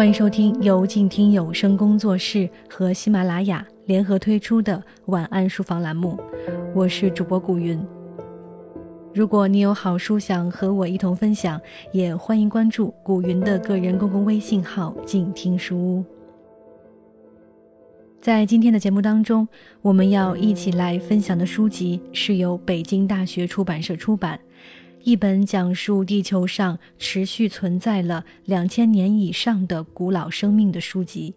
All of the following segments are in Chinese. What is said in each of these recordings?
欢迎收听由静听有声工作室和喜马拉雅联合推出的晚安书房栏目，我是主播古云。如果你有好书想和我一同分享，也欢迎关注古云的个人公共微信号“静听书屋”。在今天的节目当中，我们要一起来分享的书籍是由北京大学出版社出版。一本讲述地球上持续存在了两千年以上的古老生命的书籍，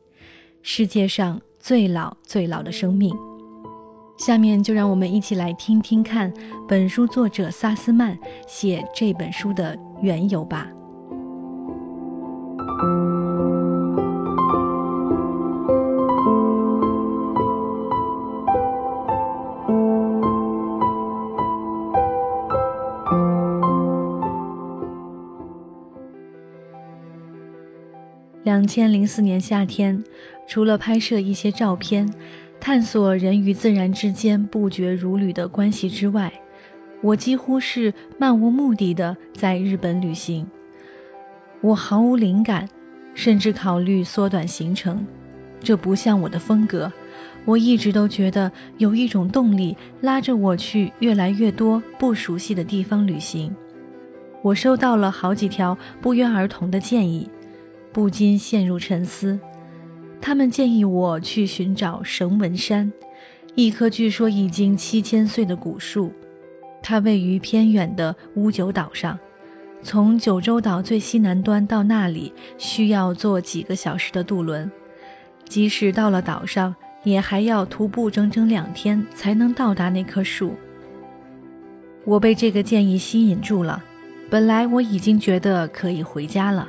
世界上最老最老的生命。下面就让我们一起来听听看本书作者萨斯曼写这本书的缘由吧。两千零四年夏天，除了拍摄一些照片，探索人与自然之间不绝如缕的关系之外，我几乎是漫无目的的在日本旅行。我毫无灵感，甚至考虑缩短行程，这不像我的风格。我一直都觉得有一种动力拉着我去越来越多不熟悉的地方旅行。我收到了好几条不约而同的建议。不禁陷入沉思。他们建议我去寻找绳文山，一棵据说已经七千岁的古树。它位于偏远的乌九岛上，从九州岛最西南端到那里需要坐几个小时的渡轮。即使到了岛上，也还要徒步整整两天才能到达那棵树。我被这个建议吸引住了。本来我已经觉得可以回家了。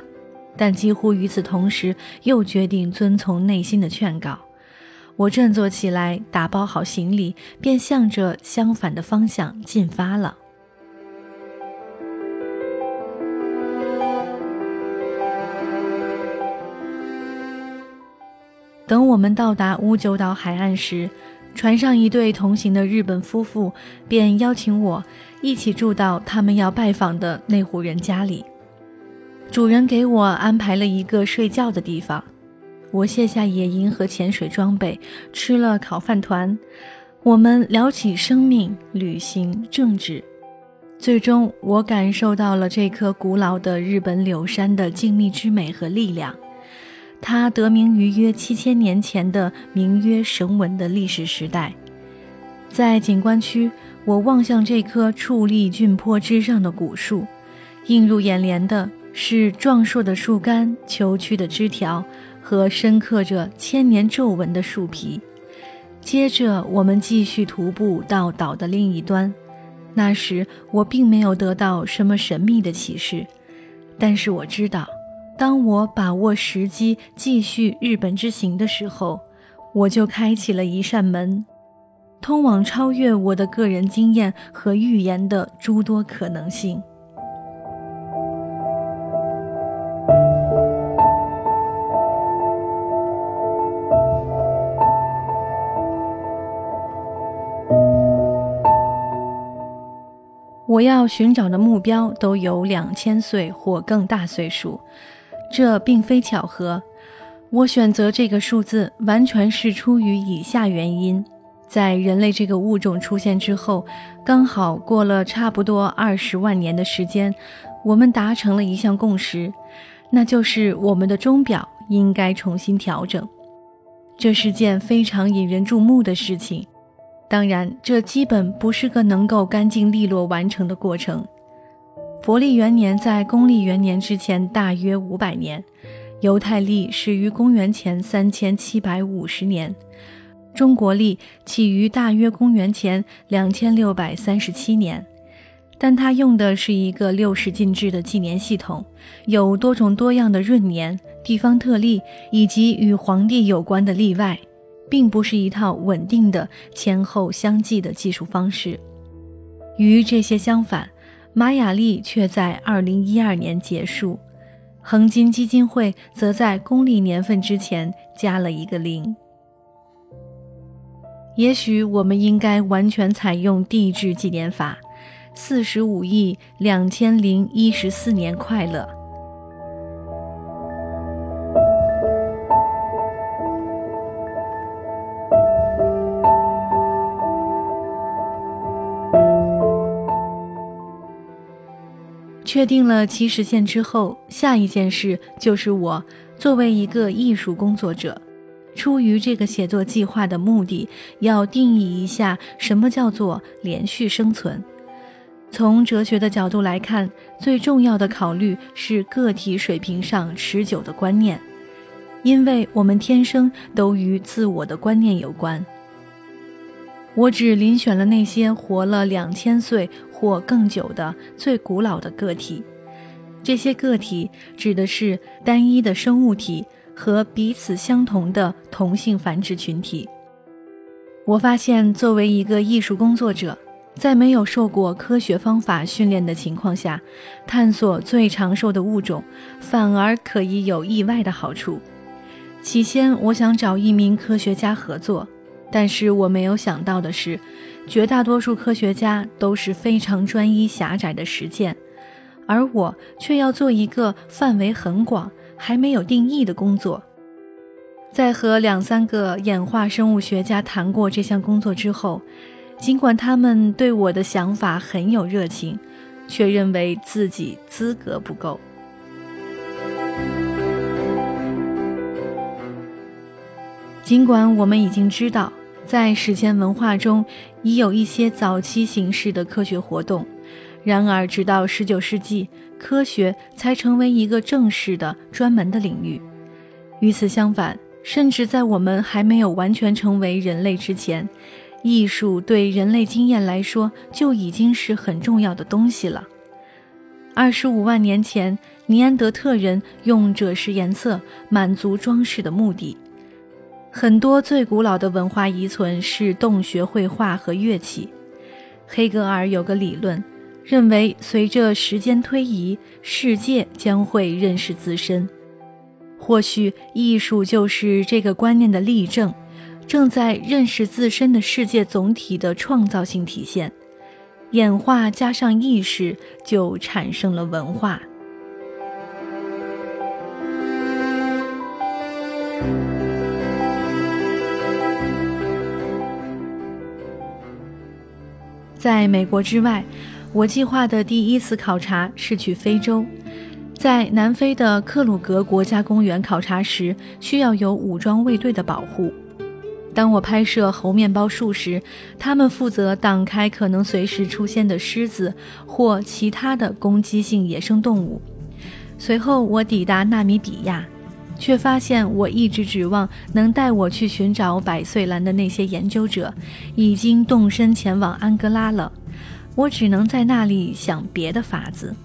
但几乎与此同时，又决定遵从内心的劝告。我振作起来，打包好行李，便向着相反的方向进发了。等我们到达乌九岛海岸时，船上一对同行的日本夫妇便邀请我一起住到他们要拜访的那户人家里。主人给我安排了一个睡觉的地方，我卸下野营和潜水装备，吃了烤饭团。我们聊起生命、旅行、政治，最终我感受到了这棵古老的日本柳杉的静谧之美和力量。它得名于约七千年前的名曰绳文的历史时代。在景观区，我望向这棵矗立峻坡之上的古树，映入眼帘的。是壮硕的树干、虬曲的枝条和深刻着千年皱纹的树皮。接着，我们继续徒步到岛的另一端。那时，我并没有得到什么神秘的启示，但是我知道，当我把握时机继续日本之行的时候，我就开启了一扇门，通往超越我的个人经验和预言的诸多可能性。我要寻找的目标都有两千岁或更大岁数，这并非巧合。我选择这个数字完全是出于以下原因：在人类这个物种出现之后，刚好过了差不多二十万年的时间，我们达成了一项共识，那就是我们的钟表应该重新调整。这是件非常引人注目的事情。当然，这基本不是个能够干净利落完成的过程。佛历元年在公历元年之前大约五百年，犹太历始于公元前三千七百五十年，中国历起于大约公元前两千六百三十七年。但它用的是一个六十进制的纪年系统，有多种多样的闰年、地方特例以及与皇帝有关的例外。并不是一套稳定的前后相继的计数方式。与这些相反，玛雅历却在2012年结束，恒金基金会则在公历年份之前加了一个零。也许我们应该完全采用地质纪年法。四十五亿两千零一十四年快乐。确定了其实现之后，下一件事就是我作为一个艺术工作者，出于这个写作计划的目的，要定义一下什么叫做连续生存。从哲学的角度来看，最重要的考虑是个体水平上持久的观念，因为我们天生都与自我的观念有关。我只遴选了那些活了两千岁或更久的最古老的个体，这些个体指的是单一的生物体和彼此相同的同性繁殖群体。我发现，作为一个艺术工作者。在没有受过科学方法训练的情况下，探索最长寿的物种，反而可以有意外的好处。起先，我想找一名科学家合作，但是我没有想到的是，绝大多数科学家都是非常专一狭窄的实践，而我却要做一个范围很广、还没有定义的工作。在和两三个演化生物学家谈过这项工作之后。尽管他们对我的想法很有热情，却认为自己资格不够。尽管我们已经知道，在史前文化中已有一些早期形式的科学活动，然而直到19世纪，科学才成为一个正式的、专门的领域。与此相反，甚至在我们还没有完全成为人类之前。艺术对人类经验来说就已经是很重要的东西了。二十五万年前，尼安德特人用赭石颜色满足装饰的目的。很多最古老的文化遗存是洞穴绘画和乐器。黑格尔有个理论，认为随着时间推移，世界将会认识自身。或许艺术就是这个观念的例证。正在认识自身的世界总体的创造性体现，演化加上意识，就产生了文化。在美国之外，我计划的第一次考察是去非洲，在南非的克鲁格国家公园考察时，需要有武装卫队的保护。当我拍摄猴面包树时，他们负责挡开可能随时出现的狮子或其他的攻击性野生动物。随后，我抵达纳米比亚，却发现我一直指望能带我去寻找百岁兰的那些研究者已经动身前往安哥拉了。我只能在那里想别的法子。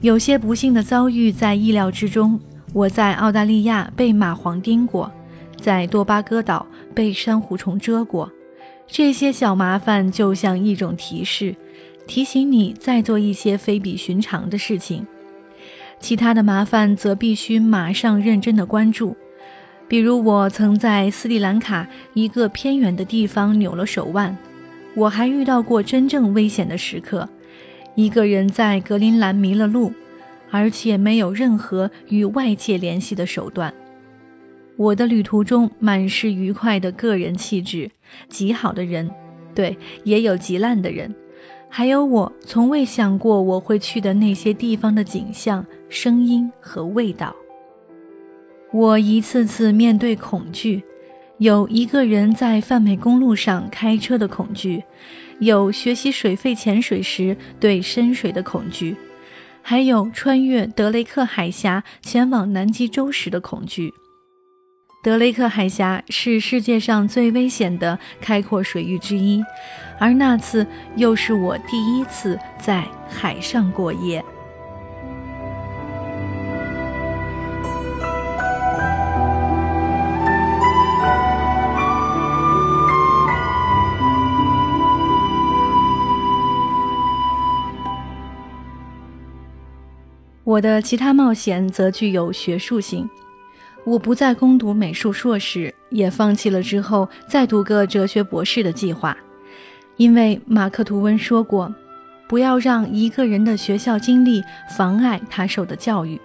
有些不幸的遭遇在意料之中。我在澳大利亚被蚂蟥叮过。在多巴哥岛被珊瑚虫蛰过，这些小麻烦就像一种提示，提醒你再做一些非比寻常的事情。其他的麻烦则必须马上认真的关注，比如我曾在斯里兰卡一个偏远的地方扭了手腕。我还遇到过真正危险的时刻，一个人在格陵兰迷了路，而且没有任何与外界联系的手段。我的旅途中满是愉快的个人气质，极好的人，对，也有极烂的人，还有我从未想过我会去的那些地方的景象、声音和味道。我一次次面对恐惧，有一个人在泛美公路上开车的恐惧，有学习水肺潜水时对深水的恐惧，还有穿越德雷克海峡前往南极洲时的恐惧。德雷克海峡是世界上最危险的开阔水域之一，而那次又是我第一次在海上过夜。我的其他冒险则具有学术性。我不再攻读美术硕士，也放弃了之后再读个哲学博士的计划，因为马克·吐温说过：“不要让一个人的学校经历妨碍他受的教育。”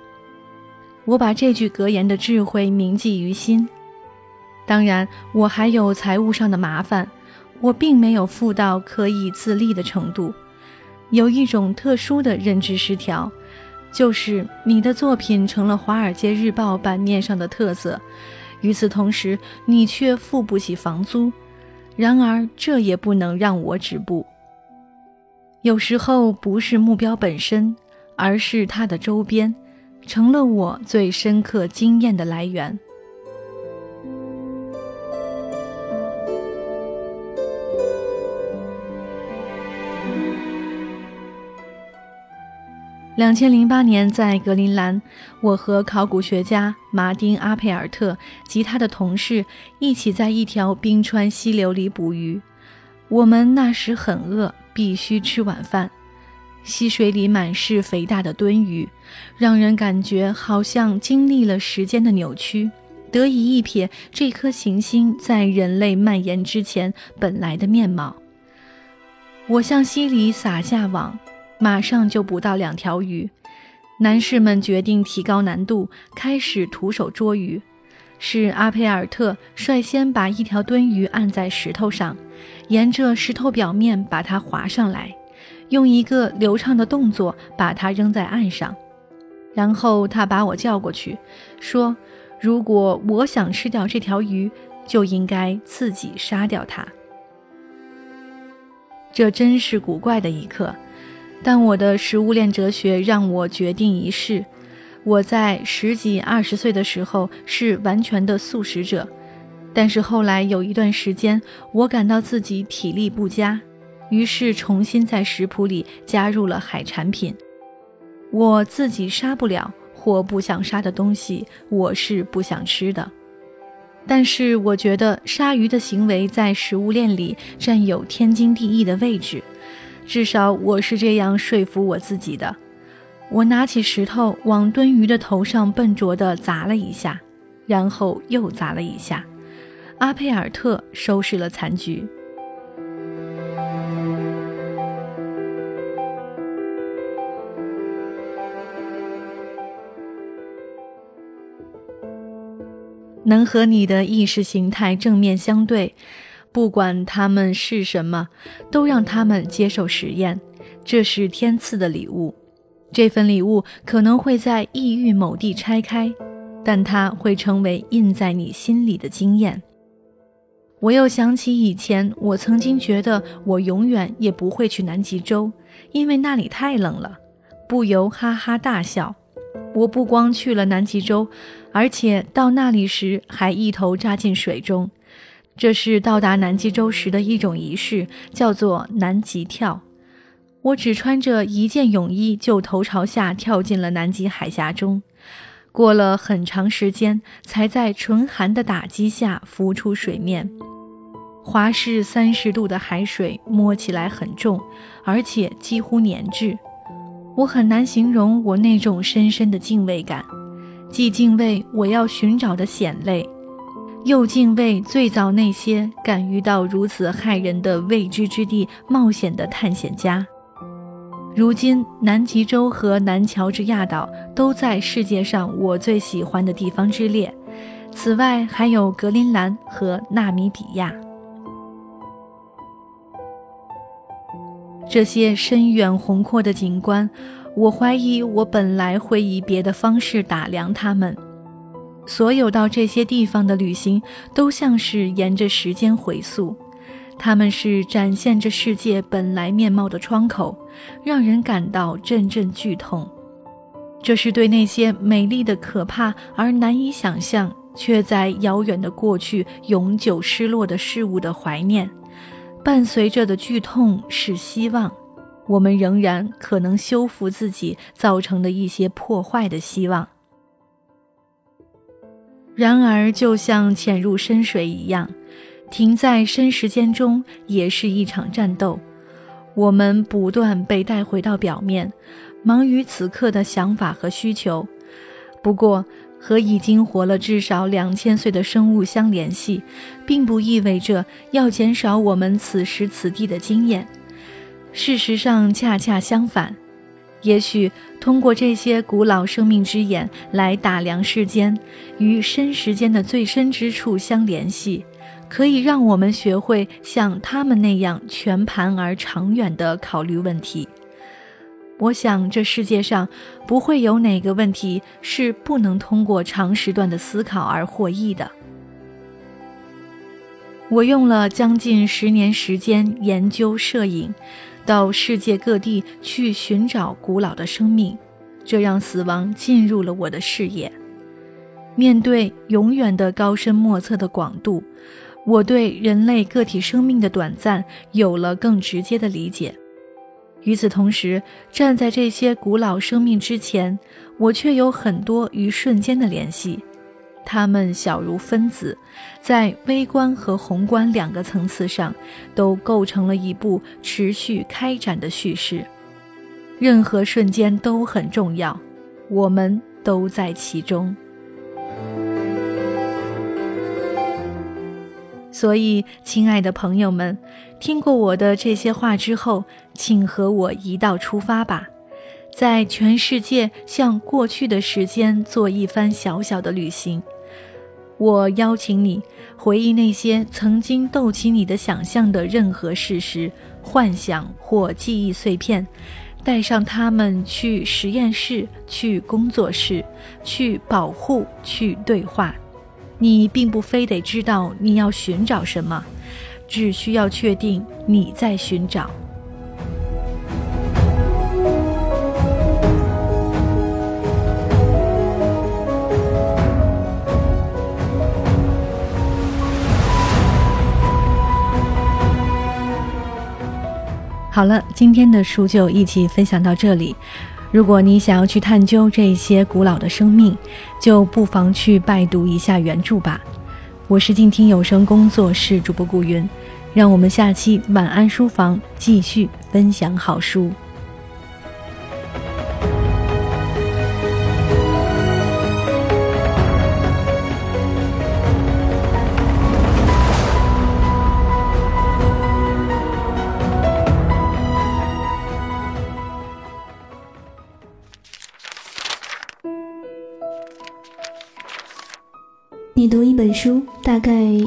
我把这句格言的智慧铭记于心。当然，我还有财务上的麻烦，我并没有富到可以自立的程度。有一种特殊的认知失调，就是你的作品成了《华尔街日报》版面上的特色，与此同时，你却付不起房租。然而，这也不能让我止步。有时候，不是目标本身，而是它的周边，成了我最深刻经验的来源。两千零八年，在格陵兰，我和考古学家马丁·阿佩尔特及他的同事一起在一条冰川溪流里捕鱼。我们那时很饿，必须吃晚饭。溪水里满是肥大的鳟鱼，让人感觉好像经历了时间的扭曲，得以一瞥这颗行星在人类蔓延之前本来的面貌。我向溪里撒下网。马上就捕到两条鱼，男士们决定提高难度，开始徒手捉鱼。是阿佩尔特率先把一条蹲鱼按在石头上，沿着石头表面把它划上来，用一个流畅的动作把它扔在岸上。然后他把我叫过去，说：“如果我想吃掉这条鱼，就应该自己杀掉它。”这真是古怪的一刻。但我的食物链哲学让我决定一试。我在十几、二十岁的时候是完全的素食者，但是后来有一段时间，我感到自己体力不佳，于是重新在食谱里加入了海产品。我自己杀不了或不想杀的东西，我是不想吃的。但是我觉得鲨鱼的行为在食物链里占有天经地义的位置。至少我是这样说服我自己的。我拿起石头往蹲鱼的头上笨拙地砸了一下，然后又砸了一下。阿佩尔特收拾了残局。能和你的意识形态正面相对。不管他们是什么，都让他们接受实验。这是天赐的礼物。这份礼物可能会在异域某地拆开，但它会成为印在你心里的经验。我又想起以前，我曾经觉得我永远也不会去南极洲，因为那里太冷了，不由哈哈大笑。我不光去了南极洲，而且到那里时还一头扎进水中。这是到达南极洲时的一种仪式，叫做南极跳。我只穿着一件泳衣，就头朝下跳进了南极海峡中。过了很长时间，才在纯寒的打击下浮出水面。华氏三十度的海水摸起来很重，而且几乎粘滞。我很难形容我那种深深的敬畏感，既敬畏我要寻找的险类。又敬畏最早那些敢于到如此骇人的未知之地冒险的探险家。如今，南极洲和南乔治亚岛都在世界上我最喜欢的地方之列。此外，还有格陵兰和纳米比亚。这些深远宏阔的景观，我怀疑我本来会以别的方式打量它们。所有到这些地方的旅行，都像是沿着时间回溯，他们是展现着世界本来面貌的窗口，让人感到阵阵剧痛。这是对那些美丽的、可怕而难以想象，却在遥远的过去永久失落的事物的怀念。伴随着的剧痛是希望，我们仍然可能修复自己造成的一些破坏的希望。然而，就像潜入深水一样，停在深时间中也是一场战斗。我们不断被带回到表面，忙于此刻的想法和需求。不过，和已经活了至少两千岁的生物相联系，并不意味着要减少我们此时此地的经验。事实上，恰恰相反。也许通过这些古老生命之眼来打量世间，与深时间的最深之处相联系，可以让我们学会像他们那样全盘而长远地考虑问题。我想这世界上不会有哪个问题是不能通过长时段的思考而获益的。我用了将近十年时间研究摄影，到世界各地去寻找古老的生命，这让死亡进入了我的视野。面对永远的高深莫测的广度，我对人类个体生命的短暂有了更直接的理解。与此同时，站在这些古老生命之前，我却有很多与瞬间的联系。它们小如分子，在微观和宏观两个层次上，都构成了一部持续开展的叙事。任何瞬间都很重要，我们都在其中。所以，亲爱的朋友们，听过我的这些话之后，请和我一道出发吧，在全世界向过去的时间做一番小小的旅行。我邀请你回忆那些曾经逗起你的想象的任何事实、幻想或记忆碎片，带上它们去实验室、去工作室、去保护、去对话。你并不非得知道你要寻找什么，只需要确定你在寻找。好了，今天的书就一起分享到这里。如果你想要去探究这些古老的生命，就不妨去拜读一下原著吧。我是静听有声工作室主播顾云，让我们下期晚安书房继续分享好书。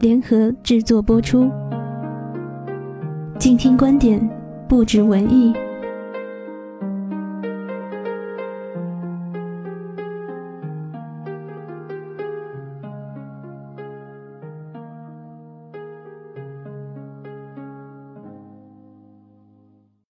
联合制作播出，静听观点，不止文艺。